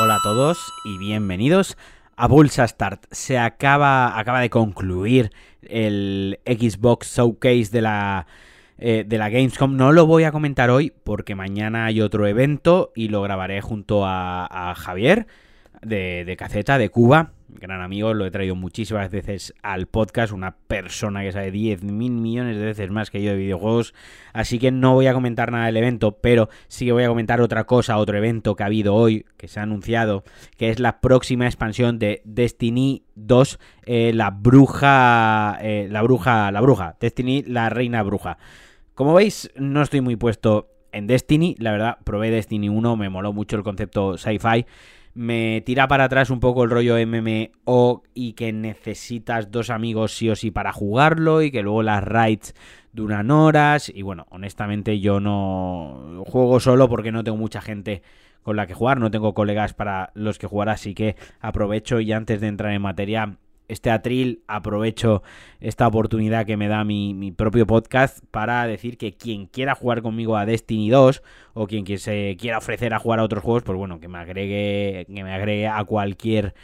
Hola a todos y bienvenidos a Pulsa Start. Se acaba, acaba de concluir el Xbox Showcase de la, eh, de la Gamescom. No lo voy a comentar hoy porque mañana hay otro evento y lo grabaré junto a, a Javier de, de Caceta, de Cuba gran amigo, lo he traído muchísimas veces al podcast, una persona que sabe 10 mil millones de veces más que yo de videojuegos, así que no voy a comentar nada del evento, pero sí que voy a comentar otra cosa, otro evento que ha habido hoy, que se ha anunciado, que es la próxima expansión de Destiny 2, eh, la bruja, eh, la bruja, la bruja, Destiny, la reina bruja. Como veis, no estoy muy puesto en Destiny, la verdad, probé Destiny 1, me moló mucho el concepto sci-fi me tira para atrás un poco el rollo MMO y que necesitas dos amigos sí o sí para jugarlo y que luego las raids duran horas. Y bueno, honestamente yo no juego solo porque no tengo mucha gente con la que jugar, no tengo colegas para los que jugar, así que aprovecho y antes de entrar en materia este atril, aprovecho esta oportunidad que me da mi, propio podcast para decir que quien quiera jugar conmigo a Destiny 2 o quien se quiera ofrecer a jugar a otros juegos, pues bueno, que me agregue, que me agregue a cualquier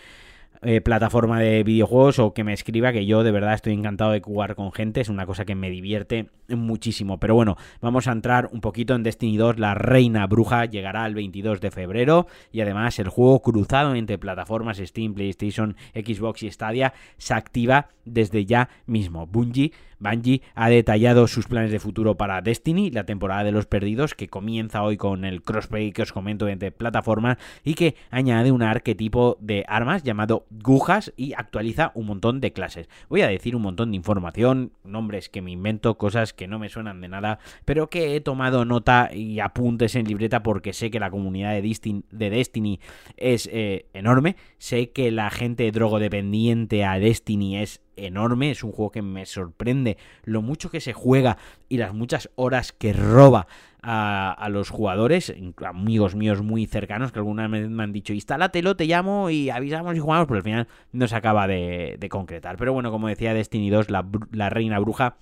eh, plataforma de videojuegos o que me escriba que yo de verdad estoy encantado de jugar con gente, es una cosa que me divierte muchísimo. Pero bueno, vamos a entrar un poquito en Destiny 2, la reina bruja llegará el 22 de febrero y además el juego cruzado entre plataformas Steam, PlayStation, Xbox y Stadia se activa desde ya mismo. Bungie Bungie ha detallado sus planes de futuro para Destiny, la temporada de los perdidos, que comienza hoy con el crossplay que os comento entre plataformas y que añade un arquetipo de armas llamado Gujas y actualiza un montón de clases. Voy a decir un montón de información, nombres que me invento, cosas que no me suenan de nada, pero que he tomado nota y apuntes en libreta porque sé que la comunidad de Destiny, de Destiny es eh, enorme, sé que la gente drogodependiente a Destiny es enorme, es un juego que me sorprende lo mucho que se juega y las muchas horas que roba a, los jugadores, amigos míos muy cercanos que alguna vez me han dicho, instálatelo, te llamo y avisamos y jugamos, pero al final no se acaba de, concretar. Pero bueno, como decía Destiny 2, la, la reina bruja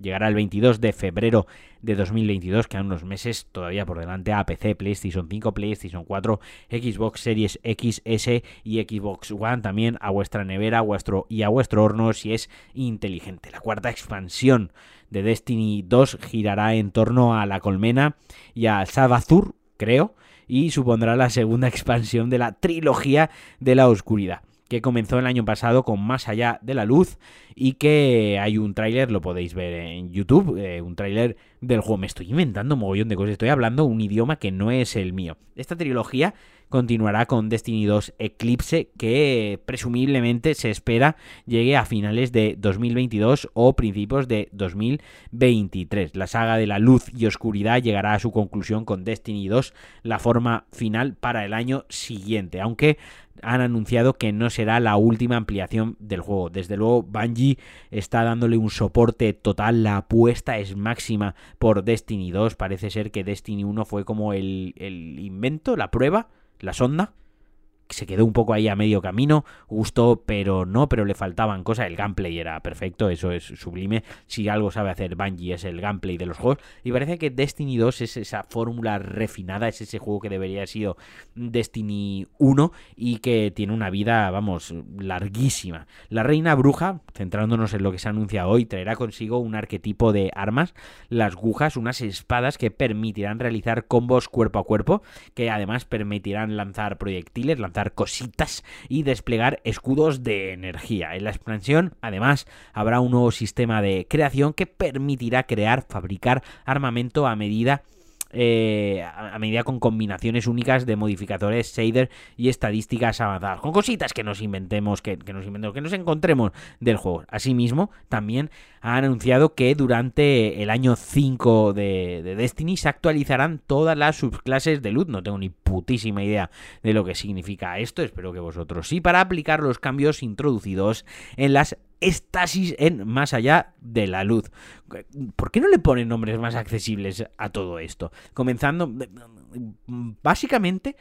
Llegará el 22 de febrero de 2022, quedan unos meses todavía por delante a PC, PlayStation 5, PlayStation 4, Xbox Series XS y Xbox One, también a vuestra nevera vuestro, y a vuestro horno si es inteligente. La cuarta expansión de Destiny 2 girará en torno a la colmena y a Sabazur, creo, y supondrá la segunda expansión de la trilogía de la oscuridad que comenzó el año pasado con Más allá de la luz y que hay un tráiler, lo podéis ver en YouTube, eh, un tráiler del juego. Me estoy inventando un mogollón de cosas, estoy hablando un idioma que no es el mío. Esta trilogía continuará con Destiny 2 Eclipse, que presumiblemente se espera llegue a finales de 2022 o principios de 2023. La saga de la luz y oscuridad llegará a su conclusión con Destiny 2, la forma final para el año siguiente, aunque han anunciado que no será la última ampliación del juego. Desde luego, Bungie está dándole un soporte total. La apuesta es máxima por Destiny 2. Parece ser que Destiny 1 fue como el, el invento, la prueba, la sonda se quedó un poco ahí a medio camino, gustó, pero no, pero le faltaban cosas. El gameplay era perfecto, eso es sublime. Si algo sabe hacer Bungie es el gameplay de los juegos. Y parece que Destiny 2 es esa fórmula refinada, es ese juego que debería haber sido Destiny 1 y que tiene una vida, vamos, larguísima. La reina bruja, centrándonos en lo que se anuncia hoy, traerá consigo un arquetipo de armas, las gujas, unas espadas que permitirán realizar combos cuerpo a cuerpo, que además permitirán lanzar proyectiles, lanzar cositas y desplegar escudos de energía. En la expansión, además, habrá un nuevo sistema de creación que permitirá crear, fabricar armamento a medida eh, a medida con combinaciones únicas de modificadores shader y estadísticas avanzadas, con cositas que nos inventemos, que, nos inventemos, que nos encontremos del juego. Asimismo, también han anunciado que durante el año 5 de, de Destiny se actualizarán todas las subclases de luz. No tengo ni putísima idea de lo que significa esto, espero que vosotros sí, para aplicar los cambios introducidos en las estasis en más allá de la luz. ¿Por qué no le ponen nombres más accesibles a todo esto? Comenzando, básicamente,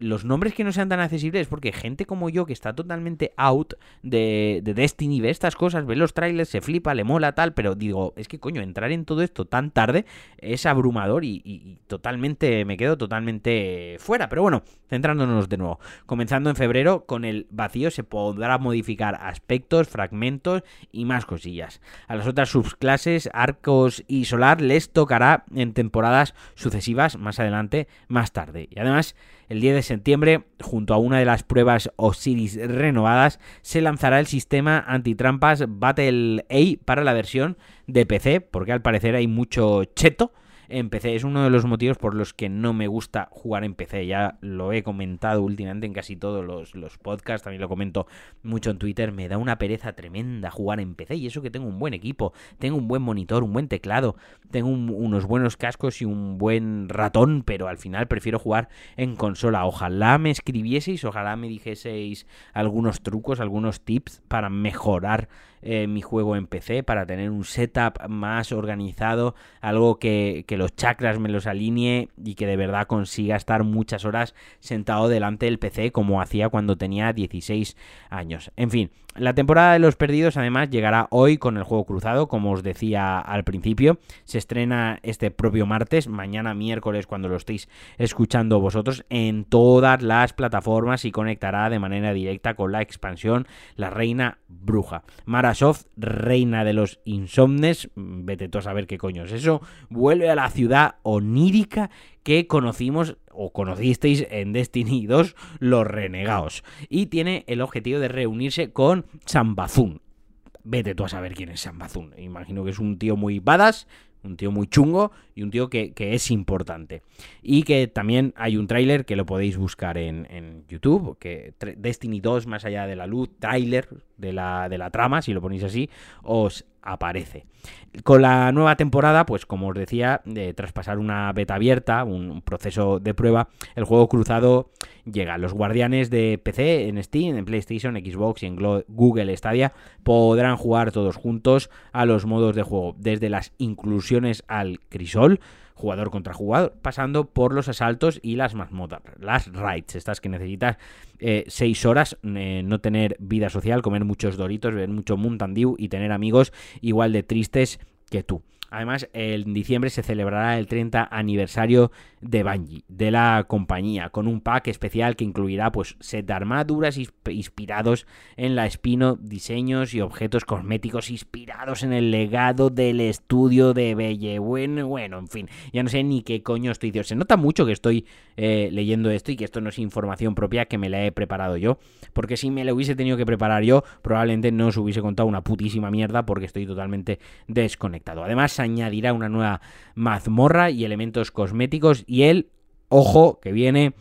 los nombres que no sean tan accesibles, porque gente como yo que está totalmente out de, Destiny, ve estas cosas, ve los trailers, se flipa, le mola tal, pero digo, es que coño, entrar en todo esto tan tarde es abrumador y, totalmente, me quedo totalmente fuera. Pero bueno, centrándonos de nuevo, comenzando en febrero, con el vacío se podrá modificar aspectos, fragmentos y más cosillas. A las otras subclases, arcos y solar les tocará en temporadas sucesivas más adelante, más tarde. Y además, el 10 de septiembre, junto a una de las pruebas Osiris renovadas, se lanzará el sistema antitrampas Battle A para la versión de PC, porque al parecer hay mucho cheto en PC. Es uno de los motivos por los que no me gusta jugar en PC. Ya lo he comentado últimamente en casi todos los, podcasts, también lo comento mucho en Twitter. Me da una pereza tremenda jugar en PC y eso que tengo un buen equipo, tengo un buen monitor, un buen teclado, tengo unos buenos cascos y un buen ratón, pero al final prefiero jugar en consola. Ojalá me escribieseis, ojalá me dijeseis algunos trucos, algunos tips para mejorar eh, mi juego en PC para tener un setup más organizado, algo que, que los chakras me los alinee y que de verdad consiga estar muchas horas sentado delante del PC como hacía cuando tenía 16 años. En fin, la temporada de los perdidos además llegará hoy con el juego cruzado, como os decía al principio. Se estrena este propio martes, mañana miércoles cuando lo estéis escuchando vosotros, en todas las plataformas y conectará de manera directa con la expansión La Reina Bruja. Marasoft, reina de los insomnes, vete tú a saber qué coño es eso, vuelve a la ciudad onírica que conocimos o conocisteis en Destiny 2 los renegados. Y tiene el objetivo de reunirse con Sambazun. Vete tú a saber quién es Sambazun. Imagino que es un tío muy badass, un tío muy chungo y un tío que, es importante. Y que también hay un tráiler que lo podéis buscar en, en, YouTube, que Destiny 2 más allá de la luz, tráiler de la, de la trama, si lo ponéis así, os aparece. Con la nueva temporada, pues como os decía, de, tras pasar una beta abierta, un, proceso de prueba, el juego cruzado llega. Los guardianes de PC en Steam, en PlayStation, Xbox y en Google Stadia podrán jugar todos juntos a los modos de juego, desde las inclusiones al crisol, jugador contra jugador, pasando por los asaltos y las mazmorras, las raids, estas que necesitas eh, seis horas, eh, no tener vida social, comer muchos doritos, ver mucho Mountain Dew y tener amigos igual de tristes que tú. Además, en diciembre se celebrará el 30 aniversario de Bungie, de la compañía, con un pack especial que incluirá pues set de armaduras inspirados en la Espino, diseños y objetos cosméticos inspirados en el legado del estudio de Belle. Bueno, bueno, en fin, ya no sé ni qué coño estoy diciendo. Se nota mucho que estoy eh, leyendo esto y que esto no es información propia que me la he preparado yo, porque si me la hubiese tenido que preparar yo, probablemente no os hubiese contado una putísima mierda porque estoy totalmente desconectado. Además, añadirá una nueva mazmorra y elementos cosméticos. Y el, ojo, que viene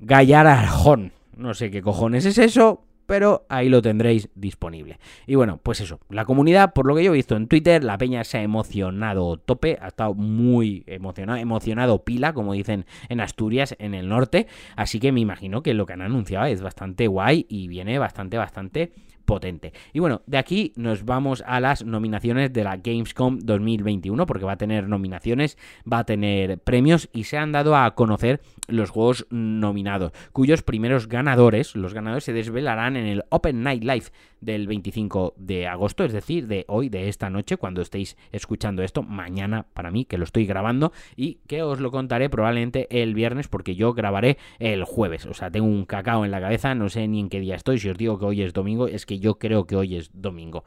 Gallar Arjón. No sé qué cojones es eso, pero ahí lo tendréis disponible. Y bueno, pues eso, la comunidad, por lo que yo he visto en Twitter, la peña se ha emocionado tope, ha estado muy emocionado, emocionado pila, como dicen en Asturias, en el norte, así que me imagino que lo que han anunciado es bastante guay y viene bastante, bastante potente. Y bueno, de aquí nos vamos a las nominaciones de la Gamescom 2021, porque va a tener nominaciones, va a tener premios y se han dado a conocer los juegos nominados, cuyos primeros ganadores, los ganadores se desvelarán en el Open Night Live del 25 de agosto, es decir, de hoy, de esta noche, cuando estéis escuchando esto, mañana para mí, que lo estoy grabando y que os lo contaré probablemente el viernes, porque yo grabaré el jueves. O sea, tengo un cacao en la cabeza, no sé ni en qué día estoy. Si os digo que hoy es domingo, es que yo creo que hoy es domingo.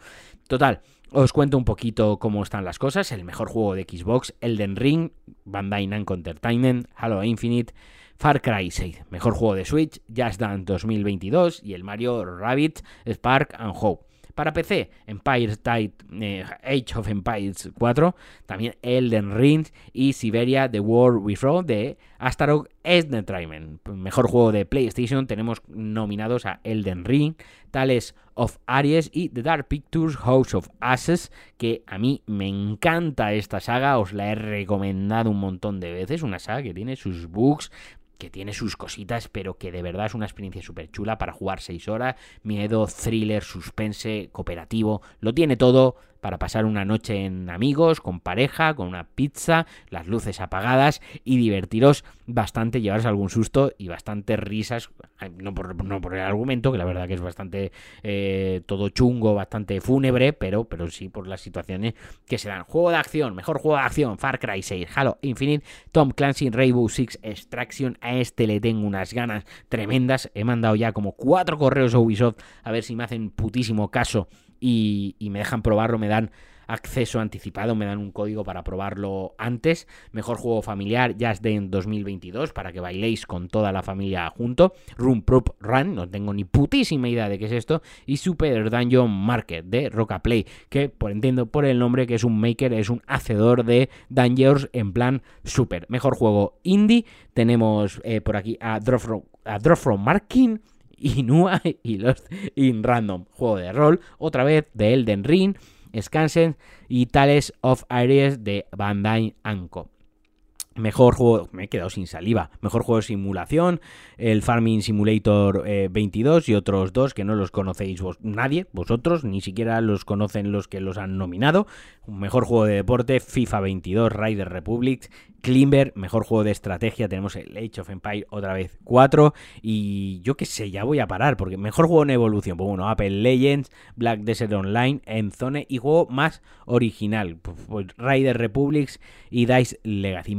Total, os cuento un poquito cómo están las cosas. El mejor juego de Xbox, Elden Ring, Bandai Namco Entertainment, Halo Infinite, Far Cry 6, mejor juego de Switch, Just Dance 2022 y el Mario Rabbit Spark and Hope. Para PC, Empire State eh, Age of Empires 4, también Elden Ring y Siberia The War We Throw de Astaroth Entertainment. Mejor juego de PlayStation, tenemos nominados a Elden Ring, Tales of Aries y The Dark Pictures House of Ashes, que a mí me encanta esta saga, os la he recomendado un montón de veces, una saga que tiene sus bugs, que tiene sus cositas, pero que de verdad es una experiencia súper chula para jugar 6 horas. Miedo, thriller, suspense, cooperativo, lo tiene todo, para pasar una noche en amigos, con pareja, con una pizza, las luces apagadas y divertiros bastante, llevaros algún susto y bastante risas, no por, no por el argumento, que la verdad que es bastante eh, todo chungo, bastante fúnebre, pero, pero sí por las situaciones que se dan. Juego de acción, mejor juego de acción, Far Cry 6, Halo Infinite, Tom Clancy, Rainbow Six Extraction, a este le tengo unas ganas tremendas, he mandado ya como cuatro correos a Ubisoft a ver si me hacen putísimo caso y, me dejan probarlo, me dan acceso anticipado, me dan un código para probarlo antes. Mejor juego familiar, Just Dance 2022, para que bailéis con toda la familia junto. Room Prop Run, no tengo ni putísima idea de qué es esto. Y Super Dungeon Market de Roca Play, que por entiendo por el nombre que es un maker, es un hacedor de dungeons en plan super. Mejor juego indie, tenemos eh, por aquí a Drop From, a Drop Inua y Lost in Random. Juego de rol, otra vez de Elden Ring, Skansen y Tales of Ares de Bandai Anko. Mejor juego, me he quedado sin saliva. Mejor juego de simulación, el Farming Simulator 22 eh, y otros dos que no los conocéis vos, nadie, vosotros, ni siquiera los conocen los que los han nominado. Mejor juego de deporte, FIFA 22, Rider Republic Klimber, mejor juego de estrategia, tenemos el Age of Empire otra vez 4 y yo qué sé, ya voy a parar porque mejor juego en evolución, pues bueno, Apple Legends, Black Desert Online, Enzone y juego más original, pues, pues Rider Republics y Dice Legacy.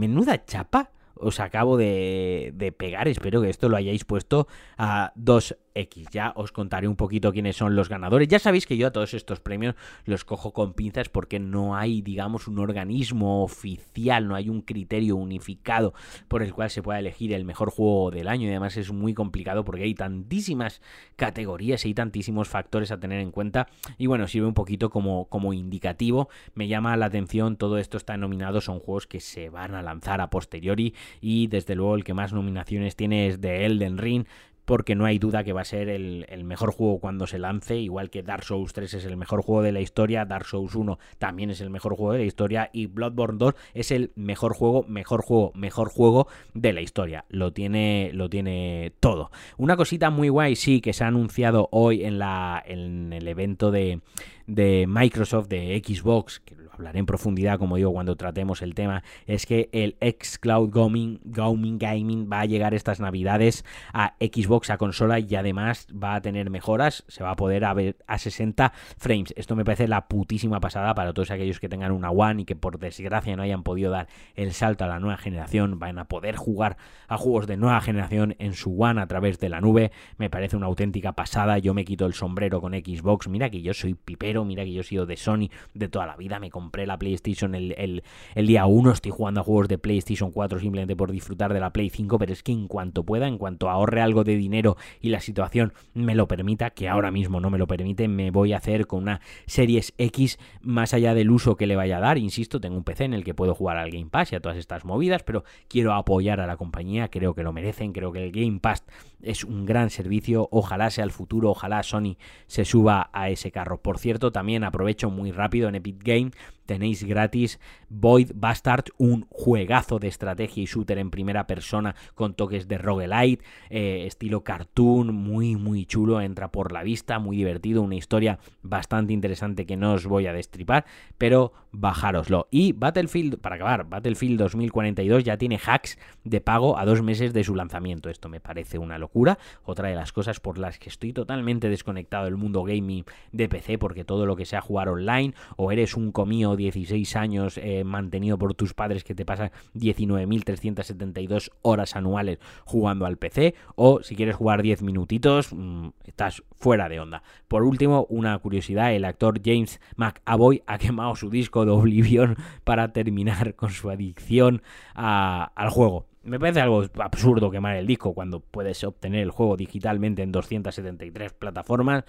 Chapa os acabo de, de pegar, espero que esto lo hayáis puesto a 2 X. Ya os contaré un poquito quiénes son los ganadores. Ya sabéis que yo a todos estos premios los cojo con pinzas porque no hay, digamos, un organismo oficial, no hay un criterio unificado por el cual se pueda elegir el mejor juego del año. Y además es muy complicado porque hay tantísimas categorías y hay tantísimos factores a tener en cuenta. Y bueno, sirve un poquito como, como indicativo. Me llama la atención, todo esto está nominado, son juegos que se van a lanzar a posteriori. Y desde luego el que más nominaciones tiene es de Elden Ring porque no hay duda que va a ser el, mejor juego cuando se lance, igual que Dark Souls 3 es el mejor juego de la historia, Dark Souls 1 también es el mejor juego de la historia y Bloodborne 2 es el mejor juego, mejor juego, mejor juego de la historia. Lo tiene, lo tiene todo. Una cosita muy guay, sí, que se ha anunciado hoy en, la, en el evento de, de Microsoft, de Xbox, que hablaré en profundidad, como digo, cuando tratemos el tema, es que el xCloud Gaming, Gaming, Gaming va a llegar estas navidades a Xbox, a consola, y además va a tener mejoras, se va a poder ver a 60 frames. Esto me parece la putísima pasada para todos aquellos que tengan una One y que por desgracia no hayan podido dar el salto a la nueva generación, van a poder jugar a juegos de nueva generación en su One a través de la nube. Me parece una auténtica pasada. Yo me quito el sombrero con Xbox. Mira que yo soy pipero, mira que yo he sido de Sony de toda la vida. Me compré la PlayStation el, día 1, estoy jugando a juegos de PlayStation 4 simplemente por disfrutar de la Play 5, pero es que en cuanto pueda, en cuanto ahorre algo de dinero y la situación me lo permita, que ahora mismo no me lo permite, me voy a hacer con una Series X más allá del uso que le vaya a dar. Insisto, tengo un PC en el que puedo jugar al Game Pass y a todas estas movidas, pero quiero apoyar a la compañía, creo que lo merecen, creo que el Game Pass es un gran servicio, ojalá sea el futuro, ojalá Sony se suba a ese carro. Por cierto, también aprovecho muy rápido en Epic Game tenéis gratis Void Bastard, un juegazo de estrategia y shooter en primera persona con toques de roguelite, eh, estilo cartoon, muy muy chulo, entra por la vista, muy divertido, una historia bastante interesante que no os voy a destripar, pero bajároslo. Y Battlefield, para acabar, Battlefield 2042 ya tiene hacks de pago a dos meses de su lanzamiento. Esto me parece una locura. Otra de las cosas por las que estoy totalmente desconectado del mundo gaming de PC, porque todo lo que sea jugar online, o eres un comío 16 años eh, mantenido por tus padres que te pasan 19.372 horas anuales jugando al PC, o si quieres jugar 10 minutitos, mm, estás fuera de onda. Por último, una curiosidad, el actor James McAvoy ha quemado su disco de Oblivion para terminar con su adicción al juego. Me parece algo absurdo quemar el disco cuando puedes obtener el juego digitalmente en 273 plataformas,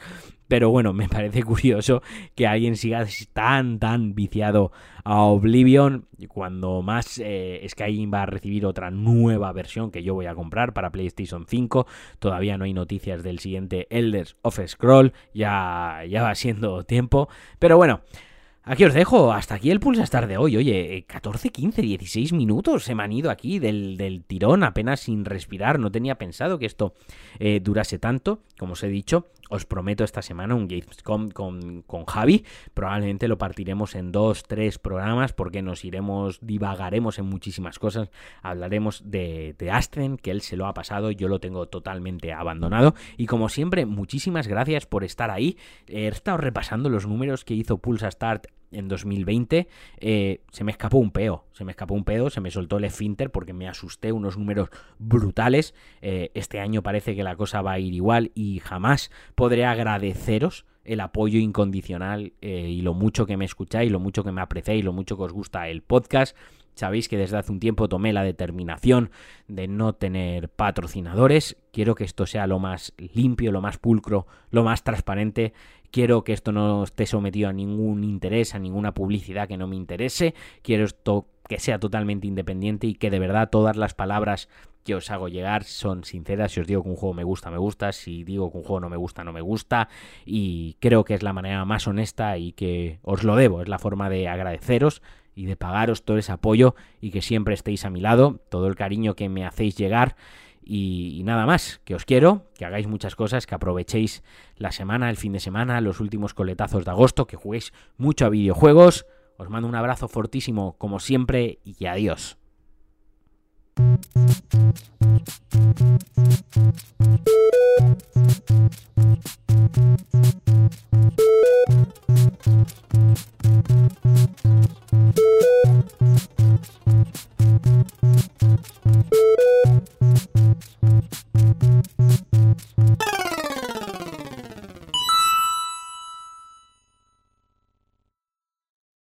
pero bueno, me parece curioso que alguien siga tan tan viciado a Oblivion cuando más eh, Skyrim va a recibir otra nueva versión que yo voy a comprar para PlayStation 5. Todavía no hay noticias del siguiente Elders of Scroll, ya, ya va siendo tiempo, pero bueno. Aquí os dejo, hasta aquí el Pulsastar de hoy. Oye, 14, 15, 16 minutos se me han ido aquí del, tirón, apenas sin respirar. No tenía pensado que esto eh, durase tanto. Como os he dicho, os prometo esta semana un Gamescom con, con Javi. Probablemente lo partiremos en dos, tres programas porque nos iremos, divagaremos en muchísimas cosas. Hablaremos de, de Astren, que él se lo ha pasado, yo lo tengo totalmente abandonado. Y como siempre, muchísimas gracias por estar ahí. He estado repasando los números que hizo Pulsa Start en 2020, eh, se me escapó un peo, se me escapó un peo, se me soltó el esfínter porque me asusté, unos números brutales. Eh, este año parece que la cosa va a ir igual y jamás podré agradeceros el apoyo incondicional eh, y lo mucho que me escucháis, lo mucho que me apreciáis, lo mucho que os gusta el podcast. Sabéis que desde hace un tiempo tomé la determinación de no tener patrocinadores. Quiero que esto sea lo más limpio, lo más pulcro, lo más transparente quiero que esto no esté sometido a ningún interés, a ninguna publicidad que no me interese, quiero esto que sea totalmente independiente y que de verdad todas las palabras que os hago llegar son sinceras. Si os digo que un juego me gusta, me gusta. Si digo que un juego no me gusta, no me gusta. Y creo que es la manera más honesta y que os lo debo. Es la forma de agradeceros y de pagaros todo ese apoyo y que siempre estéis a mi lado. Todo el cariño que me hacéis llegar y, nada más, que os quiero, que hagáis muchas cosas, que aprovechéis la semana, el fin de semana, los últimos coletazos de agosto, que juguéis mucho a videojuegos. Os mando un abrazo fortísimo como siempre y adiós.